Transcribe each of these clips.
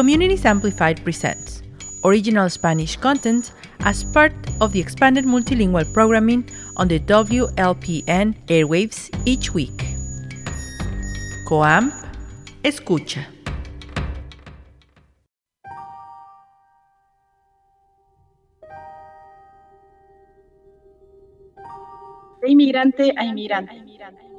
Communities Amplified presents original Spanish content as part of the expanded multilingual programming on the WLPN airwaves each week. COAMP escucha. De inmigrante a inmigrante.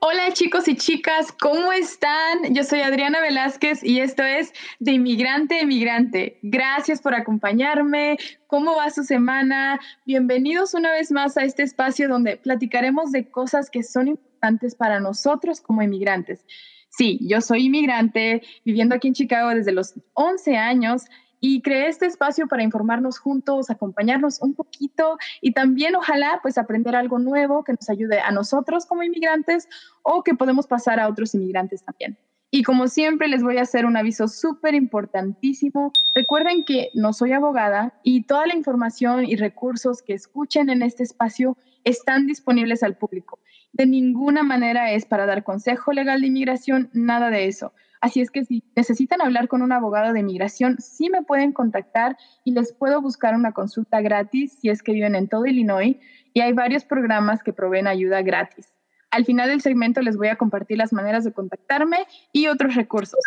Hola chicos y chicas, ¿cómo están? Yo soy Adriana Velázquez y esto es De Inmigrante a Inmigrante. Gracias por acompañarme. ¿Cómo va su semana? Bienvenidos una vez más a este espacio donde platicaremos de cosas que son importantes para nosotros como inmigrantes. Sí, yo soy inmigrante, viviendo aquí en Chicago desde los 11 años y creé este espacio para informarnos juntos, acompañarnos un poquito y también ojalá pues aprender algo nuevo que nos ayude a nosotros como inmigrantes o que podemos pasar a otros inmigrantes también. Y como siempre les voy a hacer un aviso súper importantísimo. Recuerden que no soy abogada y toda la información y recursos que escuchen en este espacio están disponibles al público. De ninguna manera es para dar consejo legal de inmigración, nada de eso. Así es que si necesitan hablar con un abogado de inmigración, sí me pueden contactar y les puedo buscar una consulta gratis si es que viven en todo Illinois y hay varios programas que proveen ayuda gratis. Al final del segmento les voy a compartir las maneras de contactarme y otros recursos.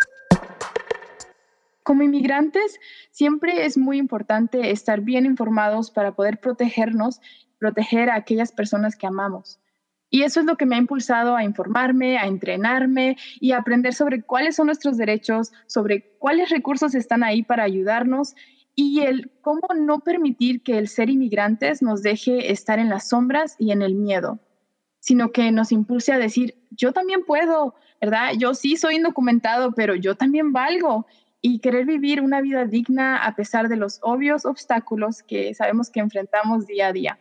Como inmigrantes, siempre es muy importante estar bien informados para poder protegernos, proteger a aquellas personas que amamos. Y eso es lo que me ha impulsado a informarme, a entrenarme y a aprender sobre cuáles son nuestros derechos, sobre cuáles recursos están ahí para ayudarnos y el cómo no permitir que el ser inmigrantes nos deje estar en las sombras y en el miedo, sino que nos impulse a decir, yo también puedo, ¿verdad? Yo sí soy indocumentado, pero yo también valgo y querer vivir una vida digna a pesar de los obvios obstáculos que sabemos que enfrentamos día a día.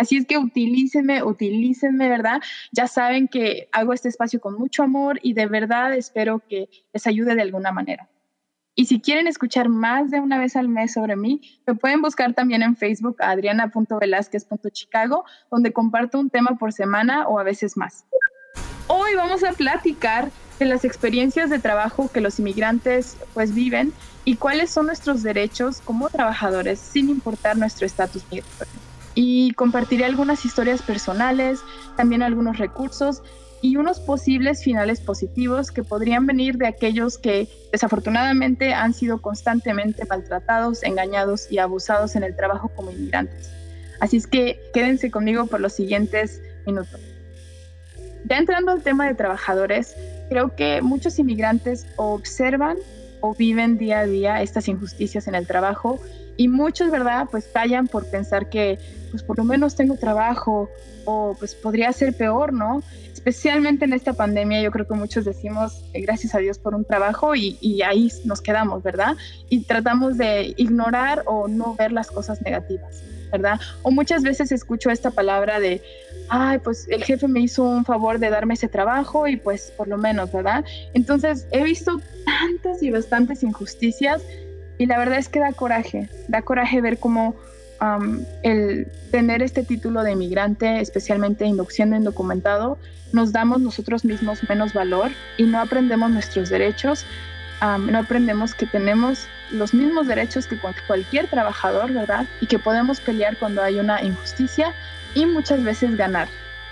Así es que utilícenme, utilícenme, ¿verdad? Ya saben que hago este espacio con mucho amor y de verdad espero que les ayude de alguna manera. Y si quieren escuchar más de una vez al mes sobre mí, me pueden buscar también en Facebook a adriana.velázquez.chicago, donde comparto un tema por semana o a veces más. Hoy vamos a platicar de las experiencias de trabajo que los inmigrantes pues viven y cuáles son nuestros derechos como trabajadores sin importar nuestro estatus migratorio y compartiré algunas historias personales, también algunos recursos y unos posibles finales positivos que podrían venir de aquellos que desafortunadamente han sido constantemente maltratados, engañados y abusados en el trabajo como inmigrantes. Así es que quédense conmigo por los siguientes minutos. Ya entrando al tema de trabajadores, creo que muchos inmigrantes observan o viven día a día estas injusticias en el trabajo y muchos, ¿verdad? Pues callan por pensar que pues por lo menos tengo trabajo o pues podría ser peor, ¿no? Especialmente en esta pandemia, yo creo que muchos decimos eh, gracias a Dios por un trabajo y, y, ahí nos quedamos, ¿verdad? Y tratamos de ignorar o no ver las cosas negativas, ¿verdad? O muchas veces escucho esta palabra de, ay, pues el jefe me hizo un favor de darme ese trabajo y pues por lo menos, ¿verdad? Entonces he visto tantas y bastantes injusticias y la verdad es que da coraje, da coraje ver cómo el tener este título de inmigrante, especialmente siendo indocumentado, nos damos nosotros mismos menos valor y no aprendemos nuestros derechos, no aprendemos que tenemos los mismos derechos que cualquier trabajador, ¿verdad? Y que podemos pelear cuando hay una injusticia y muchas veces ganar.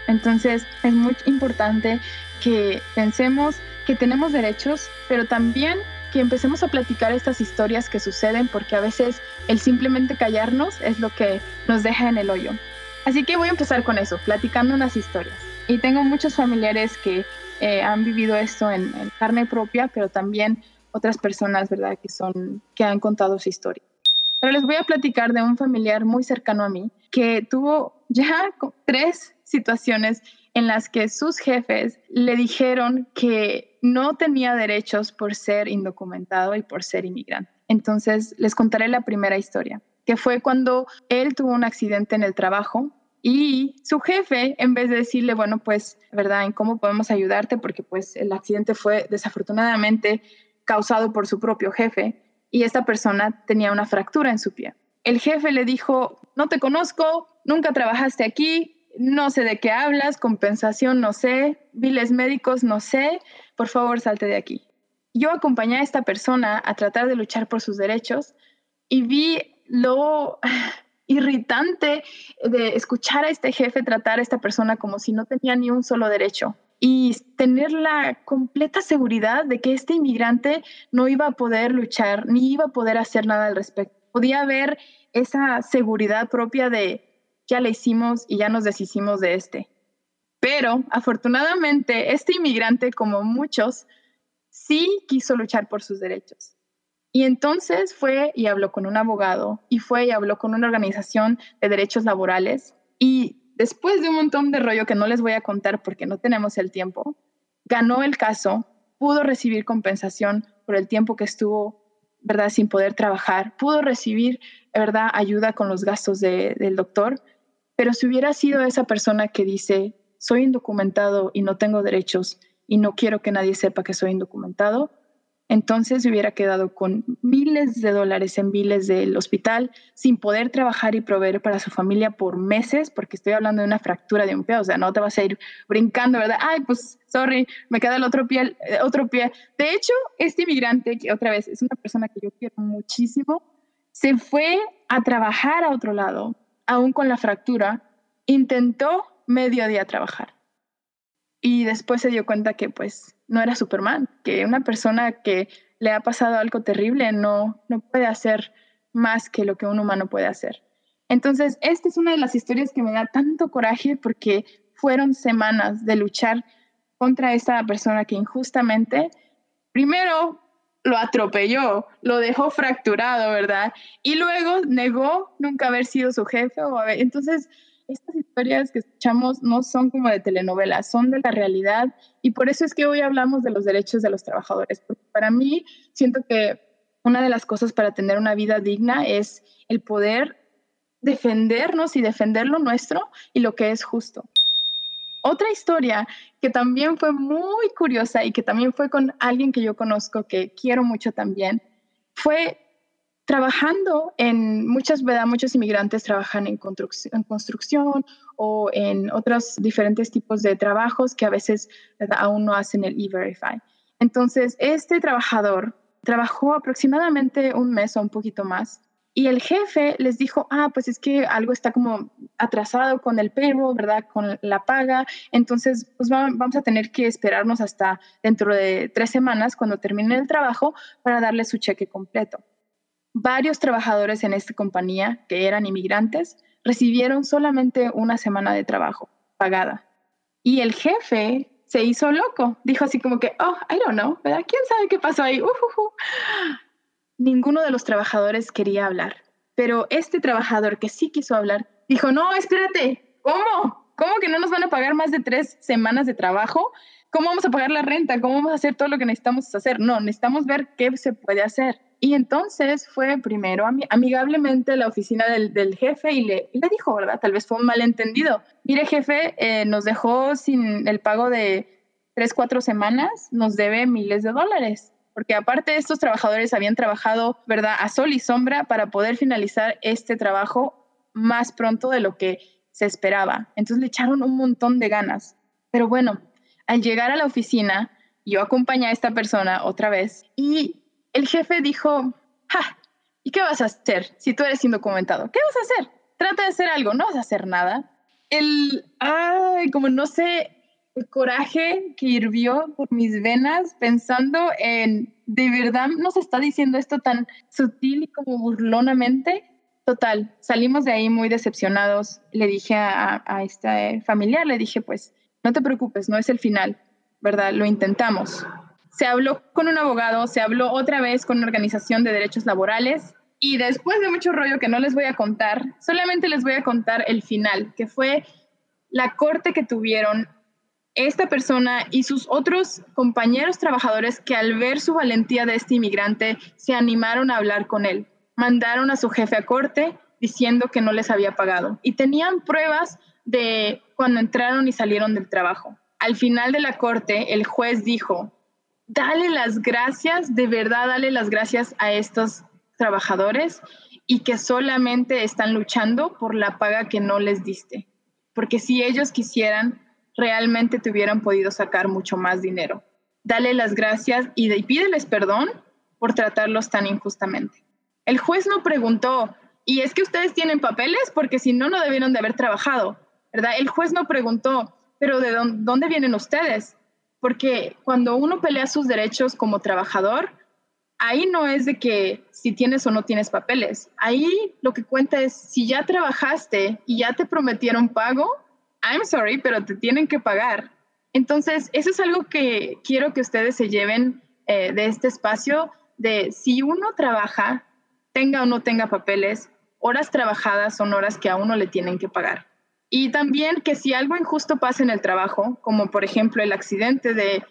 Entonces es muy importante que pensemos que tenemos derechos, pero también que empecemos a platicar estas historias que suceden porque a veces el simplemente callarnos es lo que nos deja en el hoyo. Así que voy a empezar con eso, platicando unas historias. Y tengo muchos familiares que eh, han vivido esto en, en, carne propia, pero también otras personas, ¿verdad?, que, son, que han contado su historia. Pero les voy a platicar de un familiar muy cercano a mí que tuvo ya tres situaciones en las que sus jefes le dijeron que no tenía derechos por ser indocumentado y por ser inmigrante. Entonces, les contaré la primera historia, que fue cuando él tuvo un accidente en el trabajo y su jefe, en vez de decirle, bueno, pues, ¿verdad? ¿En cómo podemos ayudarte? Porque pues el accidente fue desafortunadamente causado por su propio jefe y esta persona tenía una fractura en su pie. El jefe le dijo, no te conozco, nunca trabajaste aquí, no sé de qué hablas, compensación no sé, biles médicos no sé, por favor salte de aquí. Yo acompañé a esta persona a tratar de luchar por sus derechos y vi lo irritante de escuchar a este jefe tratar a esta persona como si no tenía ni un solo derecho y tener la completa seguridad de que este inmigrante no iba a poder luchar ni iba a poder hacer nada al respecto. Podía haber esa seguridad propia de ya le hicimos y ya nos deshicimos de este. Pero afortunadamente este inmigrante, como muchos, sí quiso luchar por sus derechos. Y entonces fue y habló con un abogado y fue y habló con una organización de derechos laborales y después de un montón de rollo que no les voy a contar porque no tenemos el tiempo, ganó el caso, pudo recibir compensación por el tiempo que estuvo, ¿verdad?, sin poder trabajar, pudo recibir, ¿verdad?, ayuda con los gastos del doctor, pero si hubiera sido esa persona que dice, soy indocumentado y no tengo derechos y no quiero que nadie sepa que soy indocumentado, entonces se hubiera quedado con miles de dólares en biles del hospital sin poder trabajar y proveer para su familia por meses, porque estoy hablando de una fractura de un pie, o sea, no te vas a ir brincando, ¿verdad? Ay, pues, sorry, me queda el otro pie, eh, otro pie. De hecho, este inmigrante, que otra vez es una persona que yo quiero muchísimo, se fue a trabajar a otro lado, aún con la fractura, intentó medio día trabajar. Y después se dio cuenta que pues no era Superman, que una persona que le ha pasado algo terrible no, no puede hacer más que lo que un humano puede hacer. Entonces, esta es una de las historias que me da tanto coraje porque fueron semanas de luchar contra esta persona que injustamente, primero lo atropelló, lo dejó fracturado, ¿verdad? Y luego negó nunca haber sido su jefe. O Entonces, estas historias que escuchamos no son como de telenovela, son de la realidad y por eso es que hoy hablamos de los derechos de los trabajadores, porque para mí siento que una de las cosas para tener una vida digna es el poder defendernos y defender lo nuestro y lo que es justo. Otra historia que también fue muy curiosa y que también fue con alguien que yo conozco, que quiero mucho también, fue trabajando en muchas, ¿verdad? Muchos inmigrantes trabajan en construcción, en construcción o en otros diferentes tipos de trabajos que a veces aún no hacen el E-Verify. Entonces, este trabajador trabajó aproximadamente un mes o un poquito más y el jefe les dijo, ah, pues es que algo está como atrasado con el payroll, ¿verdad? Con la paga. Entonces, pues vamos a tener que esperarnos hasta dentro de tres semanas cuando termine el trabajo para darle su cheque completo. Varios trabajadores en esta compañía, que eran inmigrantes, recibieron solamente una semana de trabajo pagada. Y el jefe se hizo loco. Dijo así como que, oh, I don't know, ¿verdad? ¿Quién sabe qué pasó ahí? Ninguno de los trabajadores quería hablar. Pero este trabajador que sí quiso hablar, dijo, no, espérate, ¿cómo? ¿Cómo que no nos van a pagar más de tres semanas de trabajo? ¿Cómo vamos a pagar la renta? ¿Cómo vamos a hacer todo lo que necesitamos hacer? No, necesitamos ver qué se puede hacer. Y entonces fue primero amigablemente a la oficina del, jefe y le, dijo, ¿verdad? Tal vez fue un malentendido. Mire, jefe, eh, nos dejó sin el pago de tres, cuatro semanas, nos debe miles de dólares. Porque aparte estos trabajadores habían trabajado, ¿verdad?, a sol y sombra para poder finalizar este trabajo más pronto de lo que se esperaba. Entonces le echaron un montón de ganas. Pero bueno, al llegar a la oficina, yo acompañé a esta persona otra vez y el jefe dijo, ja, ¿y qué vas a hacer si tú eres indocumentado? ¿Qué vas a hacer? Trata de hacer algo, no vas a hacer nada. El, ay, como no sé, el coraje que hirvió por mis venas pensando en, de verdad nos está diciendo esto tan sutil y como burlonamente. Total, salimos de ahí muy decepcionados. Le dije a, a este familiar, le dije, pues, no te preocupes, no es el final, ¿verdad? Lo intentamos se habló con un abogado, se habló otra vez con una organización de derechos laborales y después de mucho rollo que no les voy a contar, solamente les voy a contar el final, que fue la corte que tuvieron esta persona y sus otros compañeros trabajadores que al ver su valentía de este inmigrante se animaron a hablar con él. Mandaron a su jefe a corte diciendo que no les había pagado y tenían pruebas de cuando entraron y salieron del trabajo. Al final de la corte, el juez dijo, dale las gracias, de verdad dale las gracias a estos trabajadores y que solamente están luchando por la paga que no les diste. Porque si ellos quisieran, realmente te hubieran podido sacar mucho más dinero. dale las gracias y, y pídeles perdón por tratarlos tan injustamente. El juez no preguntó, ¿y es que ustedes tienen papeles? Porque si no, no debieron de haber trabajado, ¿verdad? El juez no preguntó, pero ¿de dónde vienen ustedes? Porque cuando uno pelea sus derechos como trabajador, ahí no es de que si tienes o no tienes papeles. Ahí lo que cuenta es si ya trabajaste y ya te prometieron pago, I'm sorry, pero te tienen que pagar. Entonces, eso es algo que quiero que ustedes se lleven eh, de este espacio, de si uno trabaja, tenga o no tenga papeles, horas trabajadas son horas que a uno le tienen que pagar. Y también que si algo injusto pasa en el trabajo, como por ejemplo el accidente de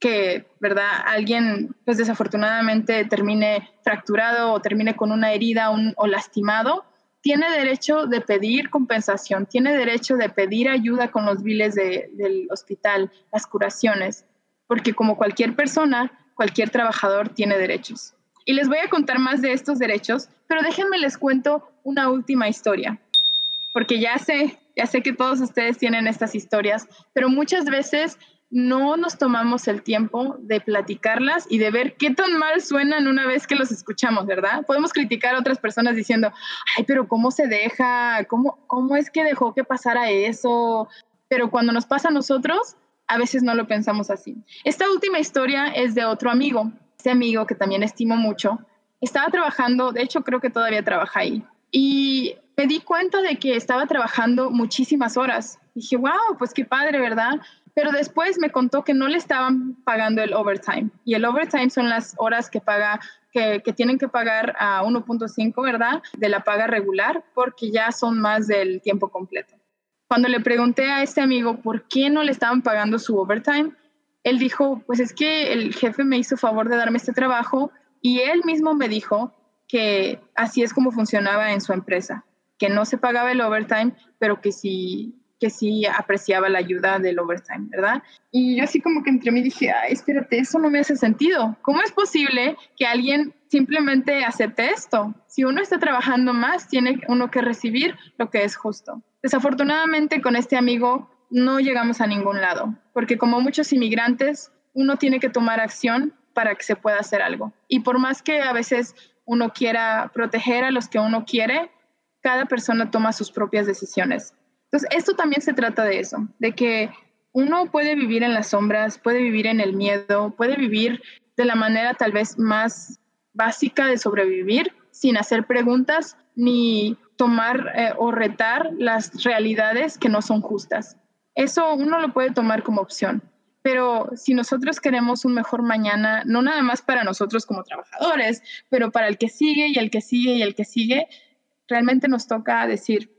que, ¿verdad? Alguien, pues desafortunadamente termine fracturado o termine con una herida o lastimado, tiene derecho de pedir compensación, tiene derecho de pedir ayuda con los biles del hospital, las curaciones, porque como cualquier persona, cualquier trabajador tiene derechos. Y les voy a contar más de estos derechos, pero déjenme les cuento una última historia, porque ya sé, ya sé que todos ustedes tienen estas historias, pero muchas veces no nos tomamos el tiempo de platicarlas y de ver qué tan mal suenan una vez que los escuchamos, ¿verdad? Podemos criticar a otras personas diciendo, ay, pero ¿cómo se deja? ¿Cómo, cómo es que dejó que pasara eso? Pero cuando nos pasa a nosotros, a veces no lo pensamos así. Esta última historia es de otro amigo, este amigo que también estimo mucho. Estaba trabajando, de hecho creo que todavía trabaja ahí. Y me di cuenta de que estaba trabajando muchísimas horas. Dije, wow, pues qué padre, ¿verdad? Pero después me contó que no le estaban pagando el overtime. Y el overtime son las horas que paga que, que, tienen que pagar a 1.5, ¿verdad? De la paga regular, porque ya son más del tiempo completo. Cuando le pregunté a este amigo por qué no le estaban pagando su overtime, él dijo, pues es que el jefe me hizo favor de darme este trabajo y él mismo me dijo que así es como funcionaba en su empresa, que no se pagaba el overtime, pero que si que sí apreciaba la ayuda del overtime, ¿verdad? Y yo así como que entre mí dije, ay, espérate, eso no me hace sentido. ¿Cómo es posible que alguien simplemente acepte esto? Si uno está trabajando más, tiene uno que recibir lo que es justo. Desafortunadamente con este amigo no llegamos a ningún lado, porque como muchos inmigrantes, uno tiene que tomar acción para que se pueda hacer algo. Y por más que a veces uno quiera proteger a los que uno quiere, cada persona toma sus propias decisiones. Entonces, esto también se trata de eso, de que uno puede vivir en las sombras, puede vivir en el miedo, puede vivir de la manera tal vez más básica de sobrevivir sin hacer preguntas ni tomar eh, o retar las realidades que no son justas. Eso uno lo puede tomar como opción. Pero si nosotros queremos un mejor mañana, no nada más para nosotros como trabajadores, pero para el que sigue y el que sigue y el que sigue, realmente nos toca decir,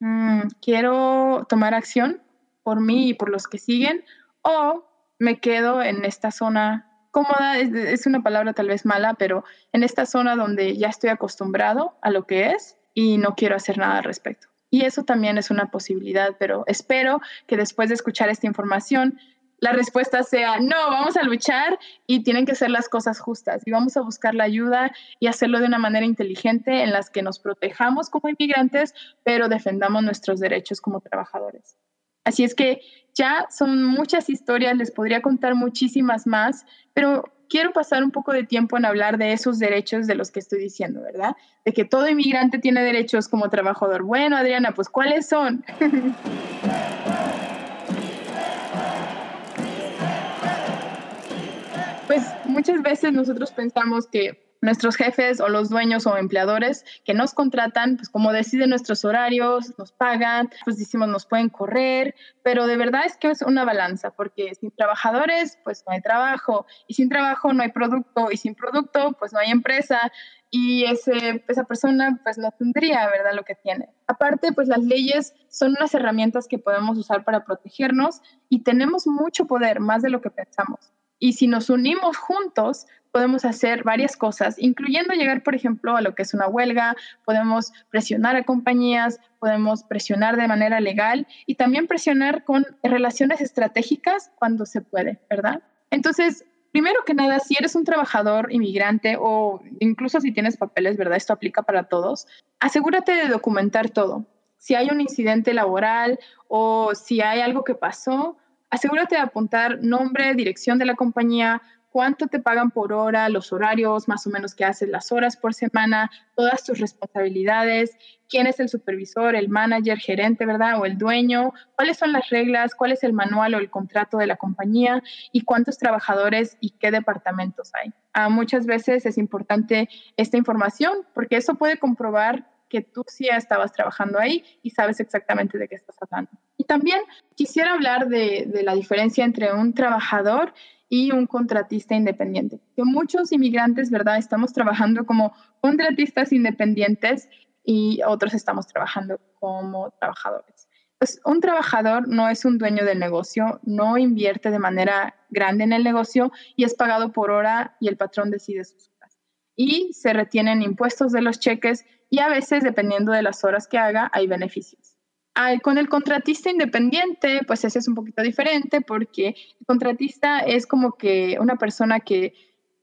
Mm, quiero tomar acción por mí y por los que siguen, o me quedo en esta zona cómoda, es, una palabra tal vez mala, pero en esta zona donde ya estoy acostumbrado a lo que es y no quiero hacer nada al respecto. Y eso también es una posibilidad, pero espero que después de escuchar esta información la respuesta sea, no, vamos a luchar y tienen que ser las cosas justas y vamos a buscar la ayuda y hacerlo de una manera inteligente en las que nos protejamos como inmigrantes, pero defendamos nuestros derechos como trabajadores. Así es que ya son muchas historias, les podría contar muchísimas más, pero quiero pasar un poco de tiempo en hablar de esos derechos de los que estoy diciendo, ¿verdad? De que todo inmigrante tiene derechos como trabajador. Bueno, Adriana, pues ¿cuáles son? muchas veces nosotros pensamos que nuestros jefes o los dueños o empleadores que nos contratan, pues como deciden nuestros horarios, nos pagan, pues decimos nos pueden correr, pero de verdad es que es una balanza, porque sin trabajadores, pues no hay trabajo, y sin trabajo no hay producto, y sin producto, pues no hay empresa, y ese, esa persona pues no tendría, ¿verdad?, lo que tiene. Aparte, pues las leyes son unas herramientas que podemos usar para protegernos y tenemos mucho poder, más de lo que pensamos. Y si nos unimos juntos, podemos hacer varias cosas, incluyendo llegar, por ejemplo, a lo que es una huelga, podemos presionar a compañías, podemos presionar de manera legal y también presionar con relaciones estratégicas cuando se puede, ¿verdad? Entonces, primero que nada, si eres un trabajador inmigrante o incluso si tienes papeles, ¿verdad? Esto aplica para todos, asegúrate de documentar todo. Si hay un incidente laboral o si hay algo que pasó, asegúrate de apuntar nombre, dirección de la compañía, cuánto te pagan por hora, los horarios más o menos que haces, las horas por semana, todas tus responsabilidades, quién es el supervisor, el manager, gerente, ¿verdad? O el dueño, cuáles son las reglas, cuál es el manual o el contrato de la compañía y cuántos trabajadores y qué departamentos hay. Ah, muchas veces es importante esta información porque eso puede comprobar que tú sí estabas trabajando ahí y sabes exactamente de qué estás hablando. También quisiera hablar de, de la diferencia entre un trabajador y un contratista independiente. Que muchos inmigrantes, ¿verdad? Estamos trabajando como contratistas independientes y otros estamos trabajando como trabajadores. Pues un trabajador no es un dueño del negocio, no invierte de manera grande en el negocio y es pagado por hora y el patrón decide sus horas. Y se retienen impuestos de los cheques y a veces, dependiendo de las horas que haga, hay beneficios con el contratista independiente, pues ese es un poquito diferente porque el contratista es como que una persona que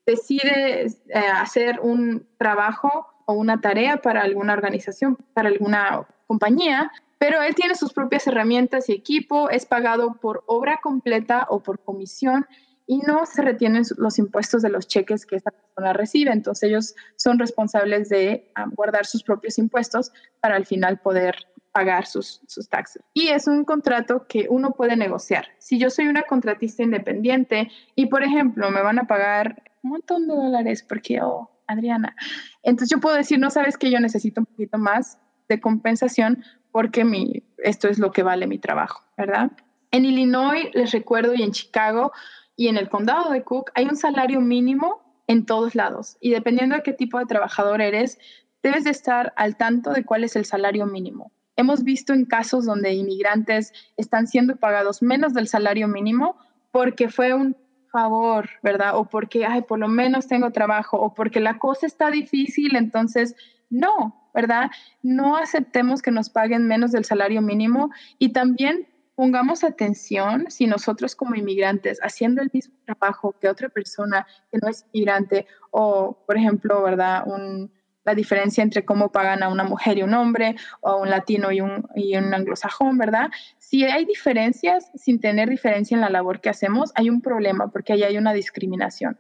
decide eh, hacer un trabajo o una tarea para alguna organización, para alguna compañía, pero él tiene sus propias herramientas y equipo, es pagado por obra completa o por comisión y no se retienen los impuestos de los cheques que esa persona recibe. Entonces ellos son responsables de ah, guardar sus propios impuestos para al final poder pagar sus, sus taxes. Y es un contrato que uno puede negociar. Si yo soy una contratista independiente y, por ejemplo, me van a pagar un montón de dólares porque, oh, Adriana, entonces yo puedo decir, no sabes que yo necesito un poquito más de compensación porque mi, esto es lo que vale mi trabajo, ¿verdad? En Illinois, les recuerdo, y en Chicago y en el condado de Cook, hay un salario mínimo en todos lados. Y dependiendo de qué tipo de trabajador eres, debes de estar al tanto de cuál es el salario mínimo. Hemos visto en casos donde inmigrantes están siendo pagados menos del salario mínimo porque fue un favor, ¿verdad? O porque, ay, por lo menos tengo trabajo, o porque la cosa está difícil, entonces, no, ¿verdad? No aceptemos que nos paguen menos del salario mínimo y también pongamos atención si nosotros como inmigrantes haciendo el mismo trabajo que otra persona que no es inmigrante o, por ejemplo, ¿verdad? Un, la diferencia entre cómo pagan a una mujer y un hombre, o a un latino y un, anglosajón, ¿verdad? Si hay diferencias sin tener diferencia en la labor que hacemos, hay un problema porque ahí hay una discriminación.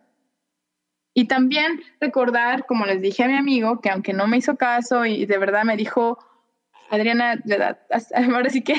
Y también recordar, como les dije a mi amigo, que aunque no me hizo caso y de verdad me dijo, Adriana, ahora sí que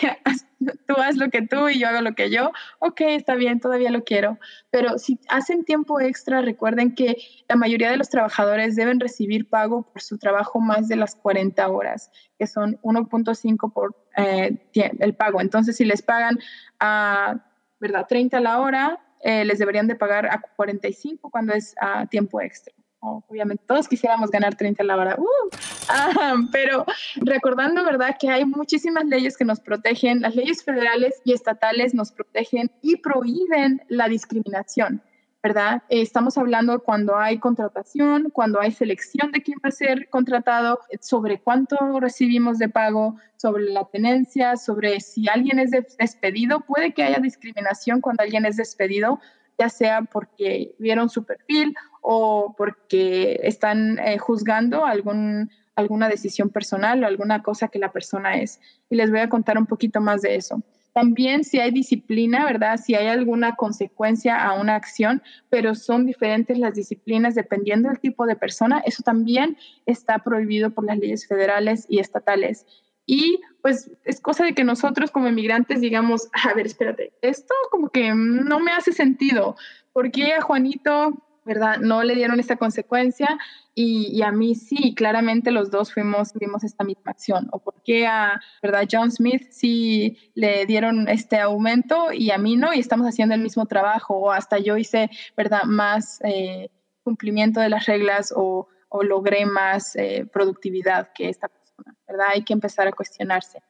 tú haz lo que tú y yo hago lo que yo, ok, está bien, todavía lo quiero. Pero si hacen tiempo extra, recuerden que la mayoría de los trabajadores deben recibir pago por su trabajo más de las 40 horas, que son 1.5 por eh, el pago. Entonces, si les pagan a, ¿verdad?, 30 a la hora, eh, les deberían de pagar a 45 cuando es a tiempo extra obviamente todos quisiéramos ganar 30 a la hora, uh, pero recordando, ¿verdad?, que hay muchísimas leyes que nos protegen, las leyes federales y estatales nos protegen y prohíben la discriminación. ¿verdad? estamos hablando cuando hay contratación, cuando hay selección de quién va a ser contratado, sobre cuánto recibimos de pago, sobre la tenencia, sobre si alguien es despedido. Puede que haya discriminación cuando alguien es despedido, ya sea porque vieron su perfil o porque están eh, juzgando algún, alguna decisión personal o alguna cosa que la persona es. Y les voy a contar un poquito más de eso. También si hay disciplina, ¿verdad? Si hay alguna consecuencia a una acción, pero son diferentes las disciplinas dependiendo del tipo de persona, eso también está prohibido por las leyes federales y estatales. Y pues es cosa de que nosotros como inmigrantes digamos, a ver, espérate, esto como que no me hace sentido. ¿Por qué a Juanito ¿verdad? No le dieron esta consecuencia y, a mí sí, claramente los dos fuimos, tuvimos esta misma acción. ¿O por qué a, ¿verdad? John Smith sí le dieron este aumento y a mí no y estamos haciendo el mismo trabajo? O hasta yo hice, ¿verdad? Más eh, cumplimiento de las reglas o, logré más eh, productividad que esta persona, ¿verdad? Hay que empezar a cuestionarse.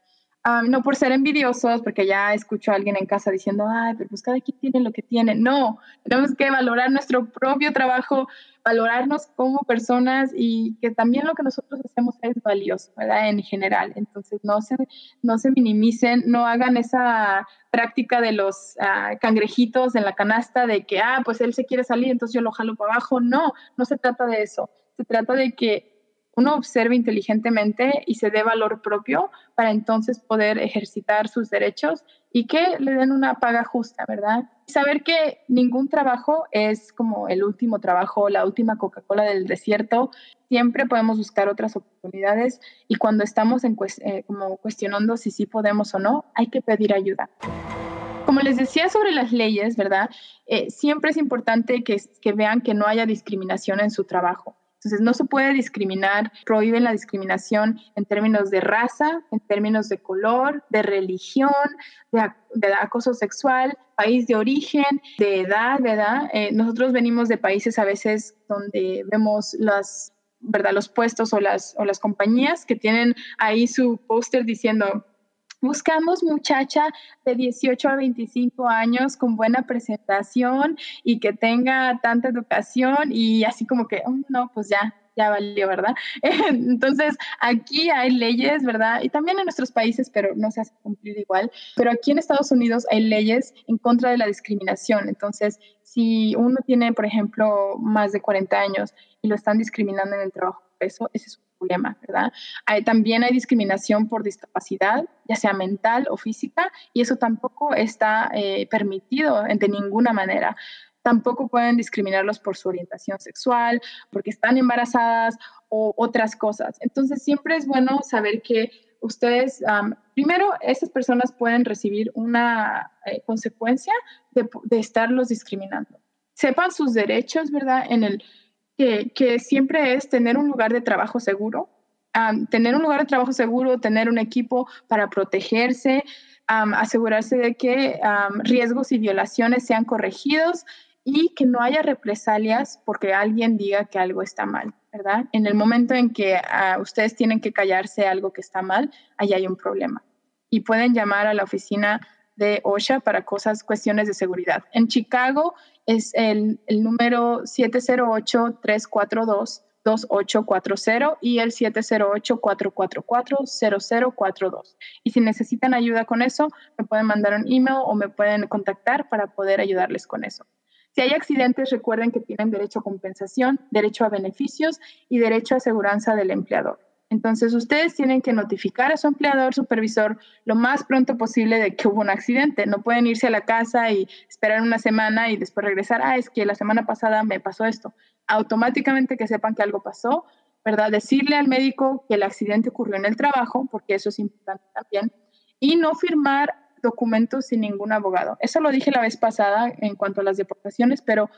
Ah, no por ser envidiosos, porque ya escucho a alguien en casa diciendo, ay, pero pues cada quien tiene lo que tiene. No, tenemos que valorar nuestro propio trabajo, valorarnos como personas y que también lo que nosotros hacemos es valioso, ¿verdad? En general. Entonces, no se, no se minimicen, no hagan esa práctica de los ah, cangrejitos en la canasta de que, ah, pues él se quiere salir, entonces yo lo jalo para abajo. No, no se trata de eso. Se trata de que uno observe inteligentemente y se dé valor propio para entonces poder ejercitar sus derechos y que le den una paga justa, ¿verdad? Saber que ningún trabajo es como el último trabajo, la última Coca-Cola del desierto. Siempre podemos buscar otras oportunidades y cuando estamos en, eh, como cuestionando si sí podemos o no, hay que pedir ayuda. Como les decía sobre las leyes, ¿verdad? Eh, siempre es importante que, que vean que no haya discriminación en su trabajo. Entonces, no se puede discriminar, prohíben la discriminación en términos de raza, en términos de color, de religión, de, acoso sexual, país de origen, de edad, ¿verdad? Eh, nosotros venimos de países a veces donde vemos las, ¿verdad? los puestos o las, o las compañías que tienen ahí su póster diciendo Buscamos muchacha de 18 a 25 años con buena presentación y que tenga tanta educación y así como que, oh, no, pues ya, ya valió, ¿verdad? Entonces, aquí hay leyes, ¿verdad? Y también en nuestros países, pero no se hace cumplir igual. Pero aquí en Estados Unidos hay leyes en contra de la discriminación. Entonces, si uno tiene, por ejemplo, más de 40 años y lo están discriminando en el trabajo, eso, es problema, ¿verdad? Hay, también hay discriminación por discapacidad, ya sea mental o física, y eso tampoco está eh, permitido de ninguna manera. Tampoco pueden discriminarlos por su orientación sexual, porque están embarazadas o otras cosas. Entonces, siempre es bueno saber que ustedes, primero, esas personas pueden recibir una eh, consecuencia de, de estarlos discriminando. Sepan sus derechos, ¿verdad? En el que, siempre es tener un lugar de trabajo seguro, tener un lugar de trabajo seguro, tener un equipo para protegerse, asegurarse de que riesgos y violaciones sean corregidos y que no haya represalias porque alguien diga que algo está mal, ¿verdad? En el momento en que ah, ustedes tienen que callarse algo que está mal, ahí hay un problema. Y pueden llamar a la oficina de OSHA para cosas, cuestiones de seguridad. En Chicago es el, el número 708-342-2840 y el 708-444-0042. Y si necesitan ayuda con eso, me pueden mandar un email o me pueden contactar para poder ayudarles con eso. Si hay accidentes, recuerden que tienen derecho a compensación, derecho a beneficios y derecho a aseguranza del empleador. Entonces, ustedes tienen que notificar a su empleador, supervisor, lo más pronto posible de que hubo un accidente. No pueden irse a la casa y esperar una semana y después regresar. Ah, es que la semana pasada me pasó esto. Automáticamente que sepan que algo pasó, ¿verdad? Decirle al médico que el accidente ocurrió en el trabajo, porque eso es importante también. Y no firmar documentos sin ningún abogado. Eso lo dije la vez pasada en cuanto a las deportaciones, pero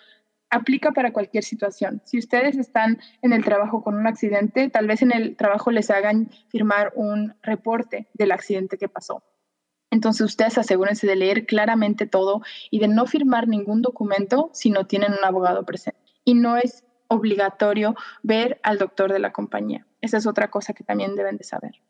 aplica para cualquier situación. Si ustedes están en el trabajo con un accidente, tal vez en el trabajo les hagan firmar un reporte del accidente que pasó. Entonces ustedes asegúrense de leer claramente todo y de no firmar ningún documento si no tienen un abogado presente. Y no es obligatorio ver al doctor de la compañía. Esa es otra cosa que también deben de saber.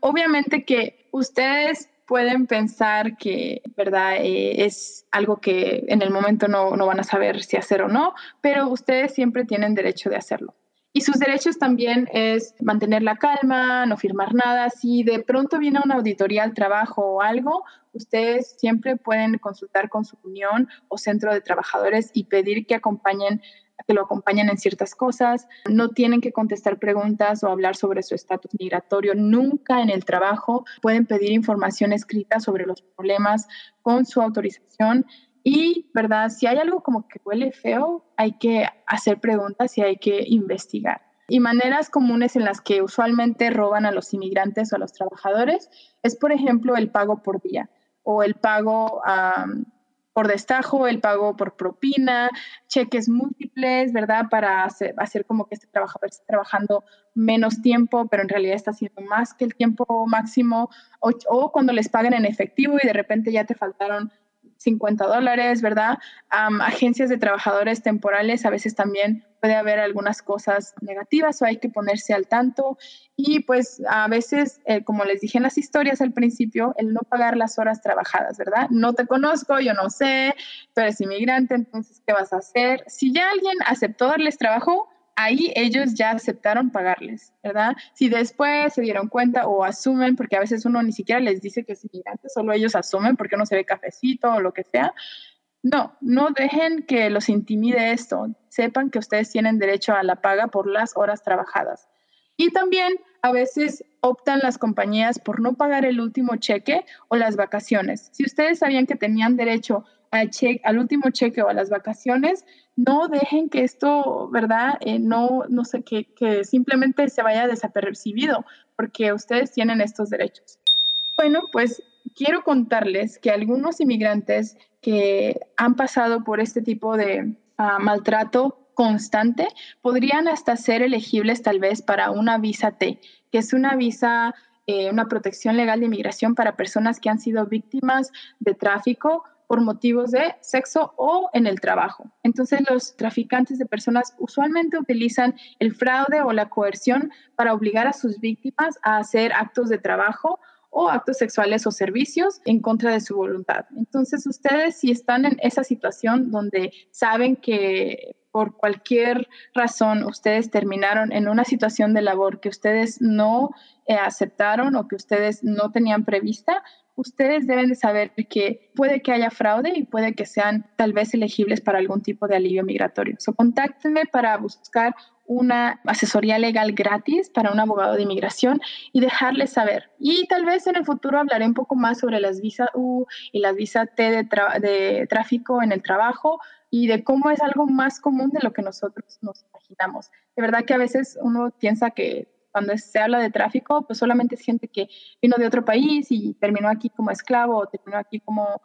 obviamente que ustedes pueden pensar que, ¿verdad? Eh, es algo que en el momento no, no van a saber si hacer o no, pero ustedes siempre tienen derecho de hacerlo. Y sus derechos también es mantener la calma, no firmar nada. Si de pronto viene una auditoría al trabajo o algo, ustedes siempre pueden consultar con su unión o centro de trabajadores y pedir que acompañen que lo acompañan en ciertas cosas, no tienen que contestar preguntas o hablar sobre su estatus migratorio nunca en el trabajo, pueden pedir información escrita sobre los problemas con su autorización y, ¿verdad? Si hay algo como que huele feo, hay que hacer preguntas y hay que investigar. Y maneras comunes en las que usualmente roban a los inmigrantes o a los trabajadores es, por ejemplo, el pago por día o el pago por destajo, el pago por propina, cheques múltiples, ¿verdad? Para hacer, como que este trabajador esté trabajando menos tiempo, pero en realidad está haciendo más que el tiempo máximo, o, cuando les pagan en efectivo y de repente ya te faltaron 50 dólares, ¿verdad? agencias de trabajadores temporales, a veces también puede haber algunas cosas negativas o hay que ponerse al tanto. Y pues a veces, eh, como les dije en las historias al principio, el no pagar las horas trabajadas, ¿verdad? No te conozco, yo no sé, tú eres inmigrante, entonces, ¿qué vas a hacer? Si ya alguien aceptó darles trabajo, ahí ellos ya aceptaron pagarles, ¿verdad? Si después se dieron cuenta o asumen, porque a veces uno ni siquiera les dice que es inmigrante, solo ellos asumen porque no se ve cafecito o lo que sea. No, no dejen que los intimide esto. Sepan que ustedes tienen derecho a la paga por las horas trabajadas. Y también a veces optan las compañías por no pagar el último cheque o las vacaciones. Si ustedes sabían que tenían derecho al, al último cheque o a las vacaciones, no dejen que esto, ¿verdad? Eh, no, no sé, que, que simplemente se vaya desapercibido, porque ustedes tienen estos derechos. Bueno, pues quiero contarles que algunos inmigrantes que han pasado por este tipo de ah, maltrato constante podrían hasta ser elegibles tal vez para una visa T, que es una visa, eh, una protección legal de inmigración para personas que han sido víctimas de tráfico por motivos de sexo o en el trabajo. Entonces los traficantes de personas usualmente utilizan el fraude o la coerción para obligar a sus víctimas a hacer actos de trabajo o actos sexuales o servicios en contra de su voluntad. Entonces, ustedes si están en esa situación donde saben que por cualquier razón ustedes terminaron en una situación de labor que ustedes no eh, aceptaron o que ustedes no tenían prevista, ustedes deben de saber que puede que haya fraude y puede que sean tal vez elegibles para algún tipo de alivio migratorio. So, contáctenme para buscar una asesoría legal gratis para un abogado de inmigración y dejarles saber. Y tal vez en el futuro hablaré un poco más sobre las visas U y las visas T de, de tráfico en el trabajo y de cómo es algo más común de lo que nosotros nos imaginamos. De verdad que a veces uno piensa que cuando se habla de tráfico, pues solamente es gente que vino de otro país y terminó aquí como esclavo o terminó aquí como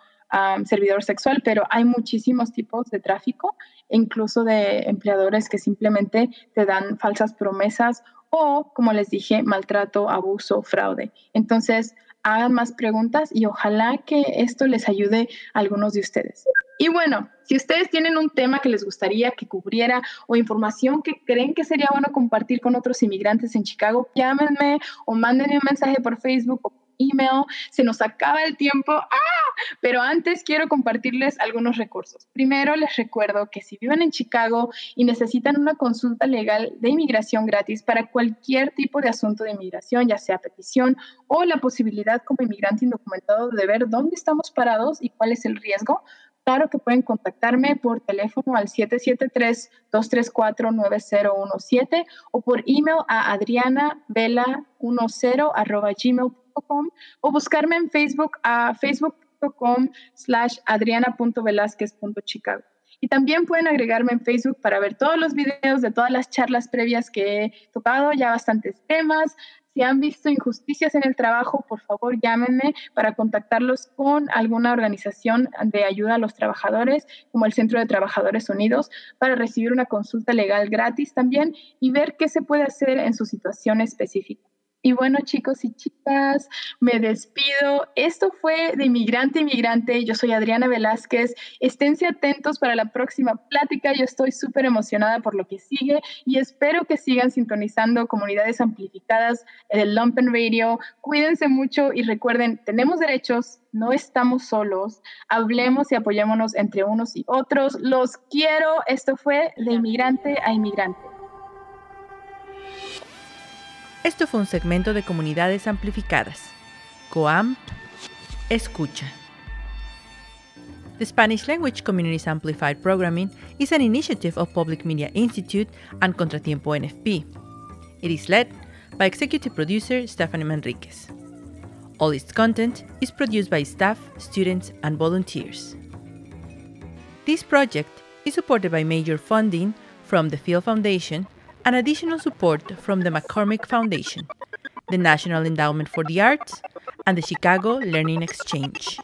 servidor sexual, pero hay muchísimos tipos de tráfico, incluso de empleadores que simplemente te dan falsas promesas o, como les dije, maltrato, abuso, fraude. Entonces, hagan más preguntas y ojalá que esto les ayude a algunos de ustedes. Y bueno, si ustedes tienen un tema que les gustaría que cubriera o información que creen que sería bueno compartir con otros inmigrantes en Chicago, llámenme o mándenme un mensaje por Facebook email. Se nos acaba el tiempo. ¡Ah! Pero antes quiero compartirles algunos recursos. Primero les recuerdo que si viven en Chicago y necesitan una consulta legal de inmigración gratis para cualquier tipo de asunto de inmigración, ya sea petición o la posibilidad como inmigrante indocumentado de ver dónde estamos parados y cuál es el riesgo, claro que pueden contactarme por teléfono al 773-234-9017 o por email a adrianavela10 o buscarme en Facebook a facebook.com slash adriana.velázquez.chicago. Y también pueden agregarme en Facebook para ver todos los videos de todas las charlas previas que he tocado, ya bastantes temas. Si han visto injusticias en el trabajo, por favor llámenme para contactarlos con alguna organización de ayuda a los trabajadores, como el Centro de Trabajadores Unidos, para recibir una consulta legal gratis también y ver qué se puede hacer en su situación específica. Y bueno, chicos y chicas, me despido. Esto fue de Inmigrante Inmigrante. Yo soy Adriana Velázquez. Esténse atentos para la próxima plática. Yo estoy súper emocionada por lo que sigue y espero que sigan sintonizando comunidades amplificadas del Lumpen Radio. Cuídense mucho y recuerden, tenemos derechos, no estamos solos. Hablemos y apoyémonos entre unos y otros. Los quiero. Esto fue de Inmigrante a Inmigrante. Esto fue un segmento de Comunidades Amplificadas. COAM Escucha. The Spanish Language Communities Amplified Programming is an initiative of Public Media Institute and Contratiempo NFP. It is led by executive producer Stephanie Manriquez. All its content is produced by staff, students, and volunteers. This project is supported by major funding from the Field Foundation and additional support from the McCormick Foundation, the National Endowment for the Arts, and the Chicago Learning Exchange.